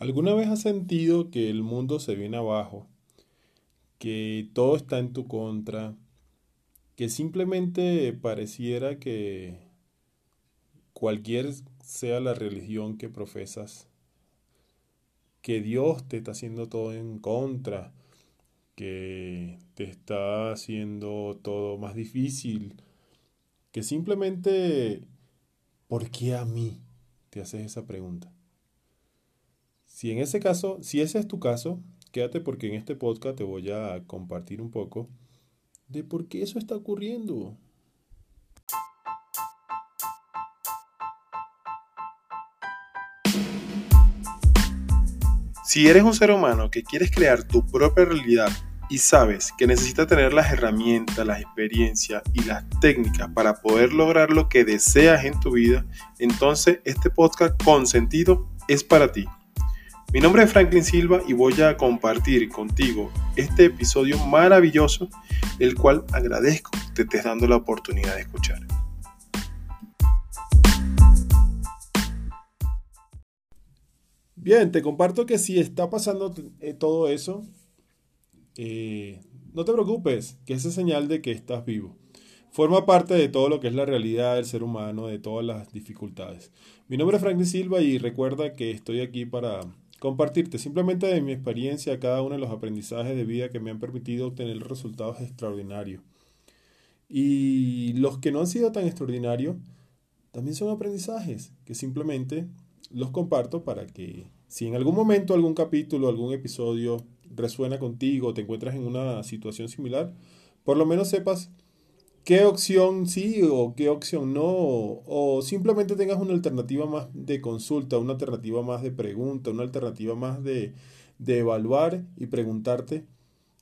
¿Alguna vez has sentido que el mundo se viene abajo? Que todo está en tu contra? Que simplemente pareciera que cualquier sea la religión que profesas, que Dios te está haciendo todo en contra, que te está haciendo todo más difícil, que simplemente, ¿por qué a mí? Te haces esa pregunta. Si en ese caso, si ese es tu caso, quédate porque en este podcast te voy a compartir un poco de por qué eso está ocurriendo. Si eres un ser humano que quieres crear tu propia realidad y sabes que necesitas tener las herramientas, las experiencias y las técnicas para poder lograr lo que deseas en tu vida, entonces este podcast con sentido es para ti. Mi nombre es Franklin Silva y voy a compartir contigo este episodio maravilloso, el cual agradezco que te estés dando la oportunidad de escuchar. Bien, te comparto que si está pasando eh, todo eso, eh, no te preocupes, que esa es señal de que estás vivo. Forma parte de todo lo que es la realidad del ser humano, de todas las dificultades. Mi nombre es Franklin Silva y recuerda que estoy aquí para compartirte simplemente de mi experiencia cada uno de los aprendizajes de vida que me han permitido obtener resultados extraordinarios. Y los que no han sido tan extraordinarios también son aprendizajes que simplemente los comparto para que si en algún momento algún capítulo, algún episodio resuena contigo, te encuentras en una situación similar, por lo menos sepas qué opción sí o qué opción no, o simplemente tengas una alternativa más de consulta, una alternativa más de pregunta, una alternativa más de, de evaluar y preguntarte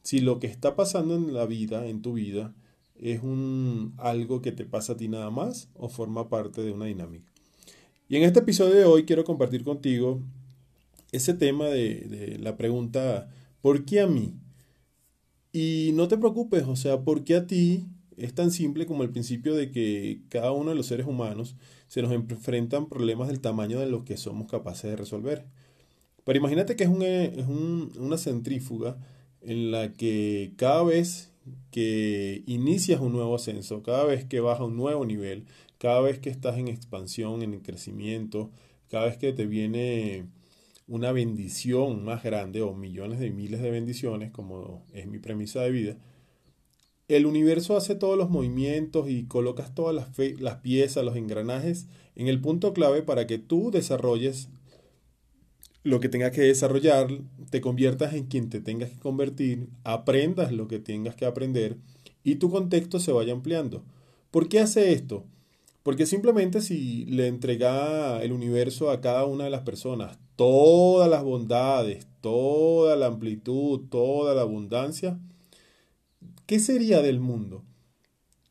si lo que está pasando en la vida, en tu vida, es un algo que te pasa a ti nada más o forma parte de una dinámica. Y en este episodio de hoy quiero compartir contigo ese tema de, de la pregunta, ¿por qué a mí? Y no te preocupes, o sea, ¿por qué a ti? Es tan simple como el principio de que cada uno de los seres humanos se nos enfrentan problemas del tamaño de lo que somos capaces de resolver. Pero imagínate que es, es una centrífuga en la que cada vez que inicias un nuevo ascenso, cada vez que vas a un nuevo nivel, cada vez que estás en expansión, en crecimiento, cada vez que te viene una bendición más grande o millones de miles de bendiciones, como es mi premisa de vida, el universo hace todos los movimientos y colocas todas las, piezas, los engranajes en el punto clave para que tú desarrolles lo que tengas que desarrollar, te conviertas en quien te tengas que convertir, aprendas lo que tengas que aprender y tu contexto se vaya ampliando. ¿Por qué hace esto? Porque simplemente si le entrega el universo a cada una de las personas todas las bondades, toda la amplitud, toda la abundancia, ¿Qué sería del mundo?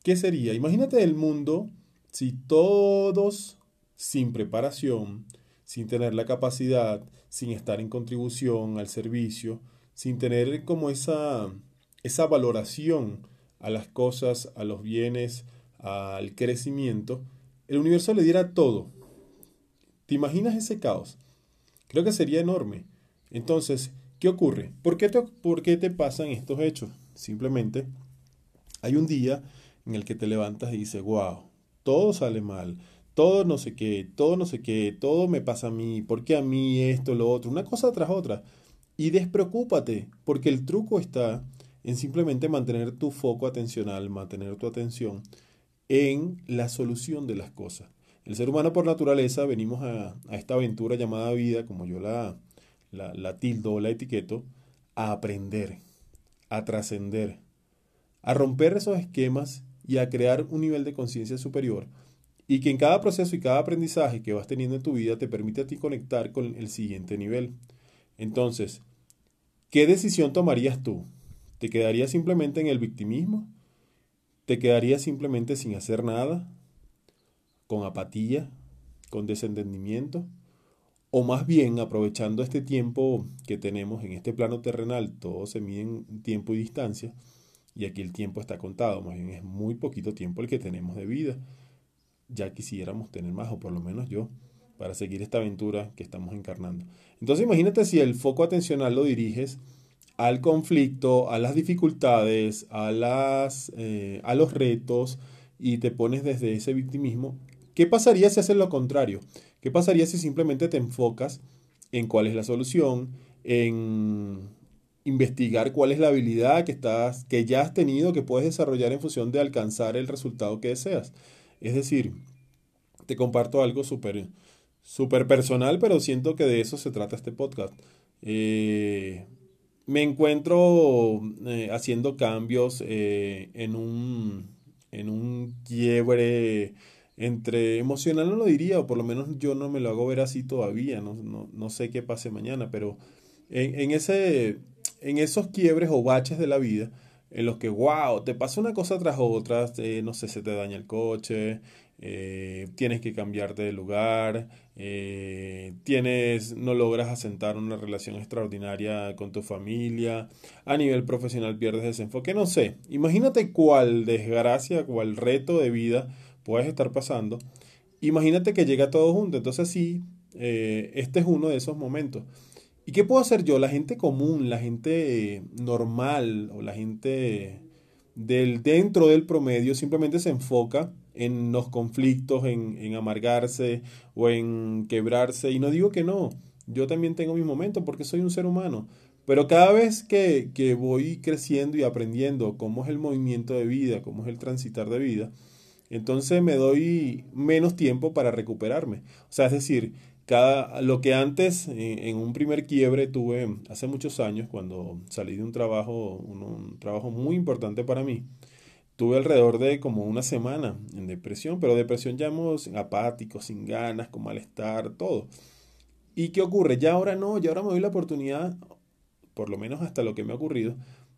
¿Qué sería? Imagínate el mundo si todos sin preparación, sin tener la capacidad, sin estar en contribución al servicio, sin tener como esa, esa valoración a las cosas, a los bienes, al crecimiento, el universo le diera todo. ¿Te imaginas ese caos? Creo que sería enorme. Entonces, ¿qué ocurre? ¿Por qué te, por qué te pasan estos hechos? Simplemente hay un día en el que te levantas y dices, wow, todo sale mal, todo no sé qué, todo no sé qué, todo me pasa a mí, ¿por qué a mí esto, lo otro? Una cosa tras otra. Y despreocúpate, porque el truco está en simplemente mantener tu foco atencional, mantener tu atención en la solución de las cosas. El ser humano por naturaleza venimos a, esta aventura llamada vida, como yo la, la, la tildo o la etiqueto, a aprender, a trascender, a romper esos esquemas y a crear un nivel de conciencia superior y que en cada proceso y cada aprendizaje que vas teniendo en tu vida te permite a ti conectar con el siguiente nivel. Entonces, ¿qué decisión tomarías tú? ¿Te quedarías simplemente en el victimismo? ¿Te quedarías simplemente sin hacer nada? ¿Con apatía? ¿Con desentendimiento? O más bien aprovechando este tiempo que tenemos en este plano terrenal, todo se mide en tiempo y distancia, y aquí el tiempo está contado, más bien es muy poquito tiempo el que tenemos de vida. Ya quisiéramos tener más, o por lo menos yo para seguir esta aventura que estamos encarnando. Entonces imagínate si el foco atencional lo diriges al conflicto, a las dificultades, a, las, eh, a los retos y te pones desde ese victimismo. ¿Qué pasaría si haces lo contrario? ¿Qué pasaría si simplemente te enfocas en cuál es la solución, en investigar cuál es la habilidad que, estás, que ya has tenido, que puedes desarrollar en función de alcanzar el resultado que deseas? Es decir, te comparto algo súper super personal, pero siento que de eso se trata este podcast. Eh, me encuentro eh, haciendo cambios eh, en, un, en un quiebre entre emocional, no lo diría, o por lo menos yo no me lo hago ver así todavía, no, no, sé qué pase mañana, pero en, ese, en esos quiebres o baches de la vida, en los que, wow, te pasa una cosa tras otra, no sé, se te daña el coche, eh, tienes que cambiarte de lugar, eh, tienes, no logras asentar una relación extraordinaria con tu familia, a nivel profesional pierdes ese enfoque, no sé, imagínate cuál desgracia, cuál reto de vida puedes estar pasando, imagínate que llega todo junto, entonces sí, eh, este es uno de esos momentos. ¿Y qué puedo hacer yo? La gente común, la gente normal o la gente del dentro del promedio simplemente se enfoca en los conflictos, en, amargarse o en quebrarse. Y no digo que no, yo también tengo mis momentos porque soy un ser humano. Pero cada vez que, que, voy creciendo y aprendiendo cómo es el movimiento de vida, cómo es el transitar de vida, entonces me doy menos tiempo para recuperarme. O sea, es decir, cada, lo que antes eh, en un primer quiebre tuve hace muchos años, cuando salí de un trabajo, un trabajo muy importante para mí, Tuve alrededor de como una semana en depresión, pero depresión llamamos apático, sin ganas, con malestar, todo. ¿Y qué ocurre? Ya ahora no, ya ahora me doy la oportunidad, por lo menos hasta lo que me ha ocurrido,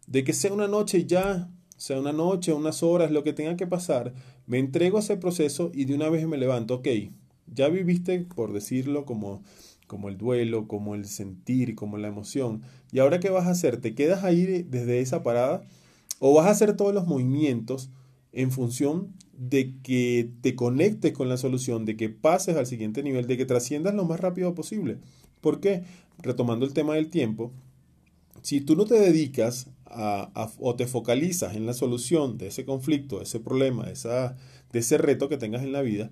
de que sea una noche ya, sea una noche, unas horas, lo que tenga que pasar, me entrego a ese proceso y de una vez me levanto, ok, ya viviste, por decirlo, como, como el duelo, como el sentir, como la emoción, y ahora qué vas a hacer, te quedas ahí desde esa parada o vas a hacer todos los movimientos en función de que te conectes con la solución, de que pases al siguiente nivel, de que trasciendas lo más rápido posible. ¿Por qué? Retomando el tema del tiempo, si tú no te dedicas o te focalizas en la solución de ese conflicto, de ese problema, de, esa, de ese reto que tengas en la vida,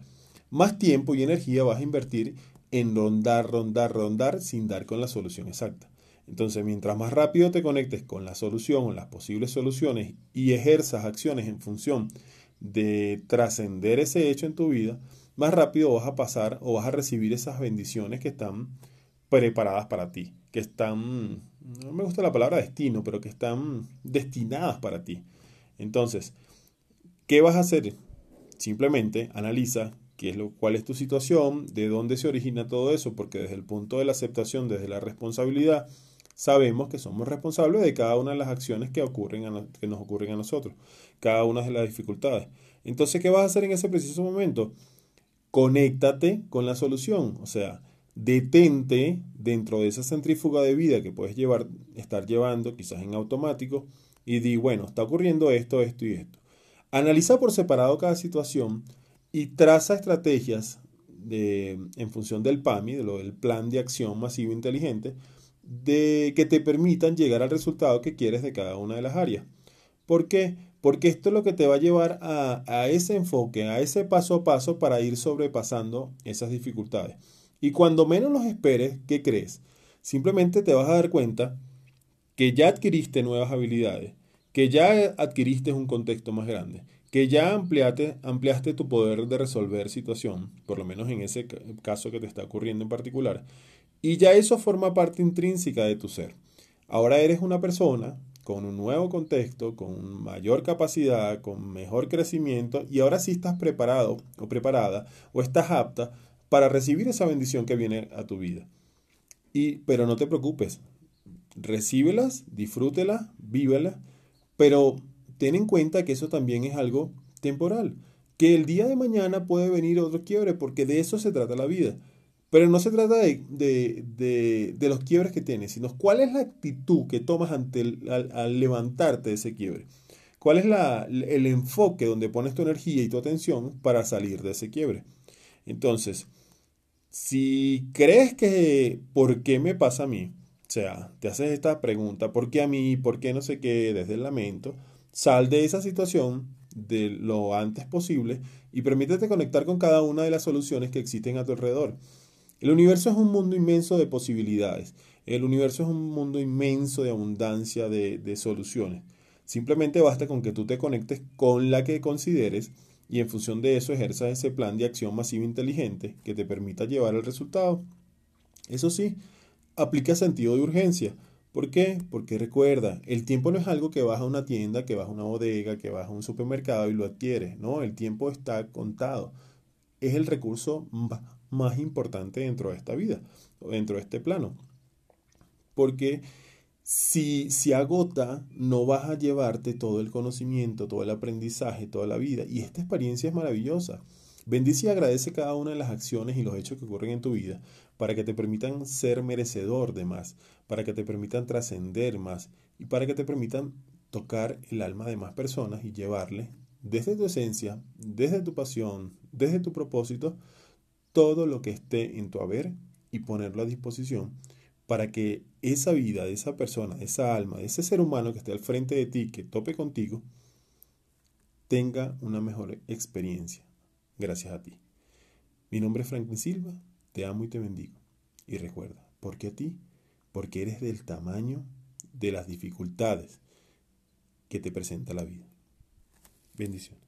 más tiempo y energía vas a invertir en rondar, rondar, rondar sin dar con la solución exacta. Entonces, mientras más rápido te conectes con la solución o las posibles soluciones y ejerzas acciones en función de trascender ese hecho en tu vida, más rápido vas a pasar o vas a recibir esas bendiciones que están preparadas para ti, que están, no me gusta la palabra destino, pero que están destinadas para ti. Entonces, ¿qué vas a hacer? Simplemente analiza qué es lo, cuál es tu situación, de dónde se origina todo eso, porque desde el punto de la aceptación, desde la responsabilidad, sabemos que somos responsables de cada una de las acciones que, ocurren que nos ocurren a nosotros, cada una de las dificultades. Entonces, ¿qué vas a hacer en ese preciso momento? Conéctate con la solución, o sea, detente dentro de esa centrífuga de vida que puedes llevar, estar llevando, quizás en automático, y di, bueno, está ocurriendo esto, esto y esto. Analiza por separado cada situación y traza estrategias de, en función del PAMI, de lo del plan de acción masivo inteligente, de que te permitan llegar al resultado que quieres de cada una de las áreas. ¿Por qué? Porque esto es lo que te va a llevar a, a ese enfoque, a ese paso a paso para ir sobrepasando esas dificultades. Y cuando menos los esperes, ¿qué crees? Simplemente te vas a dar cuenta que ya adquiriste nuevas habilidades, que ya adquiriste un contexto más grande, que ya ampliaste, ampliaste tu poder de resolver situación, por lo menos en ese caso que te está ocurriendo en particular, y ya eso forma parte intrínseca de tu ser. Ahora eres una persona con un nuevo contexto, con mayor capacidad, con mejor crecimiento y ahora sí estás preparado o preparada o estás apta para recibir esa bendición que viene a tu vida. Y, pero no te preocupes, recíbelas, disfrútelas, vívelas, pero ten en cuenta que eso también es algo temporal, que el día de mañana puede venir otro quiebre porque de eso se trata la vida. Pero no se trata de, los quiebres que tienes, sino cuál es la actitud que tomas ante al, levantarte de ese quiebre. ¿Cuál es el enfoque donde pones tu energía y tu atención para salir de ese quiebre? Entonces, Si crees que ¿por qué me pasa a mí? O sea, te haces esta pregunta, ¿por qué a mí? ¿Por qué no sé qué? Desde el lamento, sal de esa situación de lo antes posible y permítete conectar con cada una de las soluciones que existen a tu alrededor. El universo es un mundo inmenso de posibilidades. El universo es un mundo inmenso de abundancia de, de soluciones. Simplemente basta con que tú te conectes con la que consideres y en función de eso ejerzas ese plan de acción masiva inteligente que te permita llevar el resultado. Eso sí, aplica sentido de urgencia. ¿Por qué? Porque recuerda, el tiempo no es algo que vas a una tienda, que vas a una bodega, que vas a un supermercado y lo adquieres. No, el tiempo está contado. Es el recurso más importante dentro de esta vida, dentro de este plano. Porque si se agota, no vas a llevarte todo el conocimiento, todo el aprendizaje, toda la vida. Y esta experiencia es maravillosa. Bendice y agradece cada una de las acciones y los hechos que ocurren en tu vida para que te permitan ser merecedor de más, para que te permitan trascender más y para que te permitan tocar el alma de más personas y llevarle desde tu esencia, desde tu pasión, desde tu propósito, todo lo que esté en tu haber y ponerlo a disposición para que esa vida de esa persona, de esa alma, de ese ser humano que esté al frente de ti, que tope contigo, tenga una mejor experiencia gracias a ti. Mi nombre es Franklin Silva, te amo y te bendigo. Y recuerda, ¿por qué a ti? Porque eres del tamaño de las dificultades que te presenta la vida. Bendiciones.